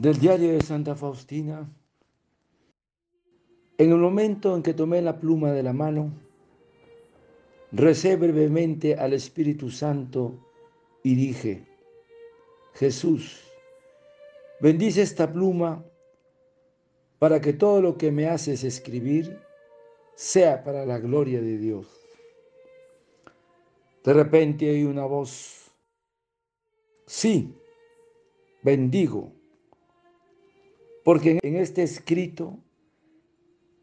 Del diario de Santa Faustina. En el momento en que tomé la pluma de la mano, recé brevemente al Espíritu Santo y dije, Jesús, bendice esta pluma para que todo lo que me haces escribir sea para la gloria de Dios. De repente hay una voz, sí, bendigo, porque en este escrito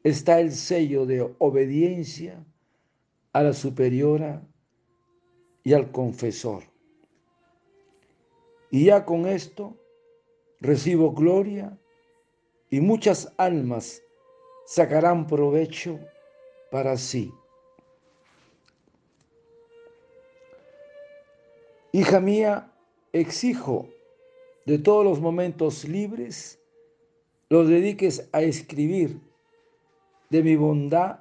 está el sello de obediencia a la superiora y al confesor. Y ya con esto recibo gloria y muchas almas sacarán provecho para sí. Hija mía, exijo de todos los momentos libres, los dediques a escribir de mi bondad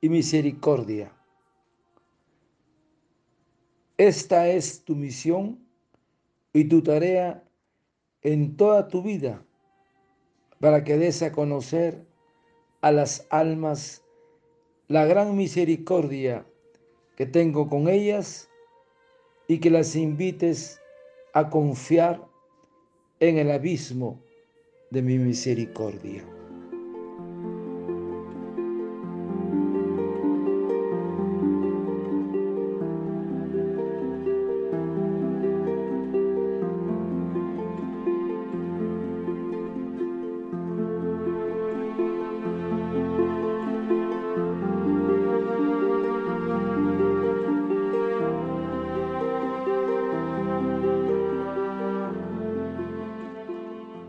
y misericordia. Esta es tu misión y tu tarea en toda tu vida para que des a conocer a las almas la gran misericordia que tengo con ellas y que las invites a confiar en el abismo de mi misericordia.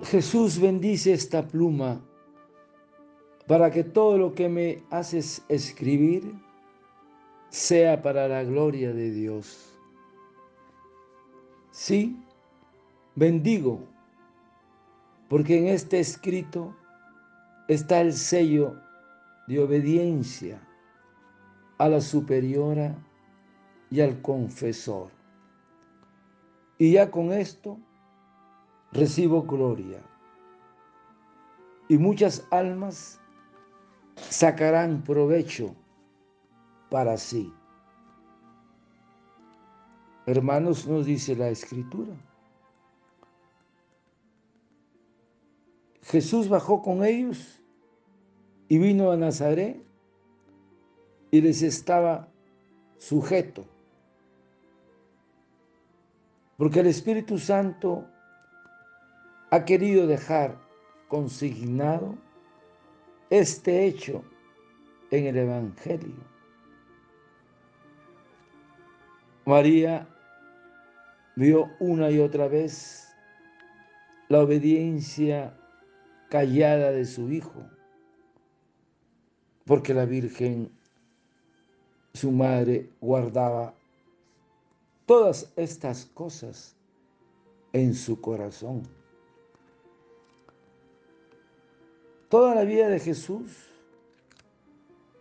Jesús bendice esta pluma para que todo lo que me haces escribir sea para la gloria de Dios. Sí, bendigo, porque en este escrito está el sello de obediencia a la superiora y al confesor. Y ya con esto recibo gloria. Y muchas almas sacarán provecho para sí. Hermanos, nos dice la escritura. Jesús bajó con ellos y vino a Nazaret y les estaba sujeto. Porque el Espíritu Santo ha querido dejar consignado este hecho en el Evangelio. María vio una y otra vez la obediencia callada de su hijo, porque la Virgen, su madre, guardaba todas estas cosas en su corazón. Toda la vida de Jesús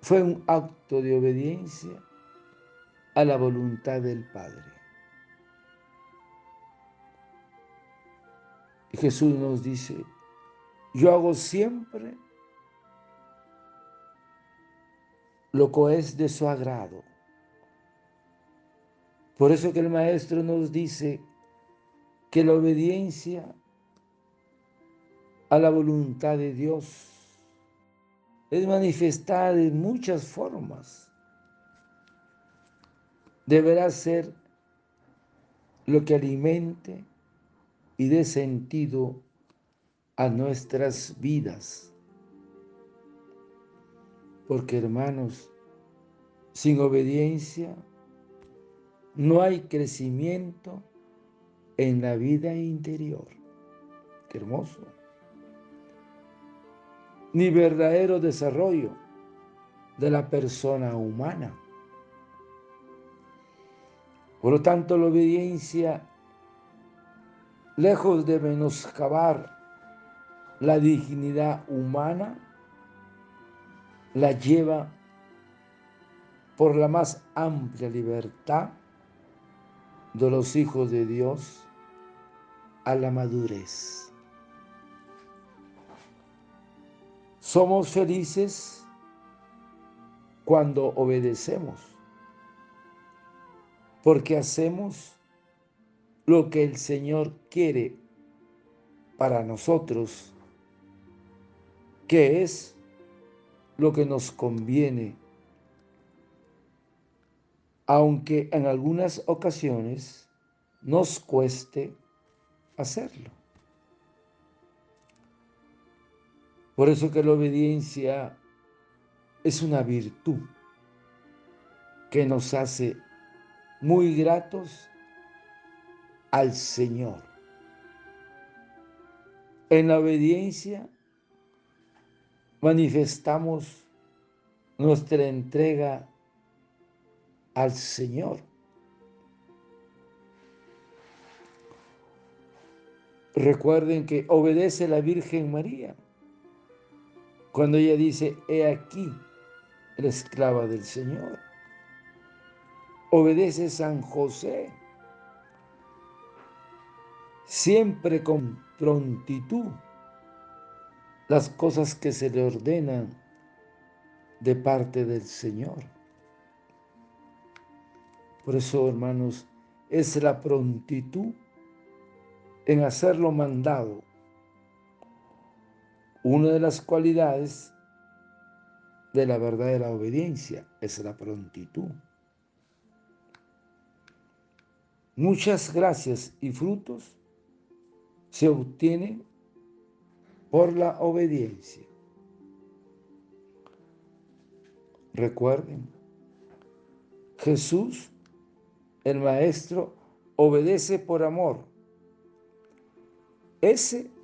fue un acto de obediencia a la voluntad del Padre. Y Jesús nos dice, yo hago siempre lo que es de su agrado. Por eso que el Maestro nos dice que la obediencia a la voluntad de Dios. Es manifestada de muchas formas. Deberá ser lo que alimente y dé sentido a nuestras vidas. Porque hermanos, sin obediencia no hay crecimiento en la vida interior. Qué hermoso ni verdadero desarrollo de la persona humana. Por lo tanto, la obediencia, lejos de menoscabar la dignidad humana, la lleva por la más amplia libertad de los hijos de Dios a la madurez. Somos felices cuando obedecemos, porque hacemos lo que el Señor quiere para nosotros, que es lo que nos conviene, aunque en algunas ocasiones nos cueste hacerlo. Por eso que la obediencia es una virtud que nos hace muy gratos al Señor. En la obediencia manifestamos nuestra entrega al Señor. Recuerden que obedece la Virgen María cuando ella dice, he aquí la esclava del Señor. Obedece San José, siempre con prontitud las cosas que se le ordenan de parte del Señor. Por eso, hermanos, es la prontitud en hacer lo mandado una de las cualidades de la verdadera obediencia es la prontitud. Muchas gracias y frutos se obtienen por la obediencia. Recuerden, Jesús, el Maestro, obedece por amor. Ese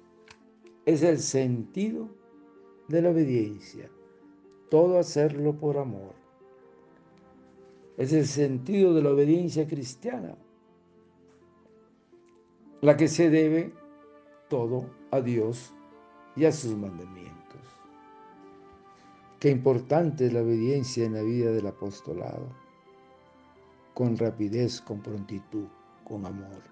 es el sentido de la obediencia. Todo hacerlo por amor. Es el sentido de la obediencia cristiana, la que se debe todo a Dios y a sus mandamientos. Qué importante es la obediencia en la vida del apostolado, con rapidez, con prontitud, con amor.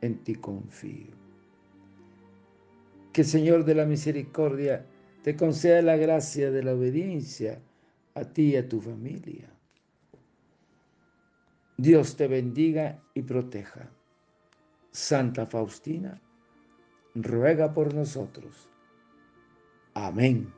en ti confío. Que Señor de la misericordia te conceda la gracia de la obediencia a ti y a tu familia. Dios te bendiga y proteja. Santa Faustina, ruega por nosotros. Amén.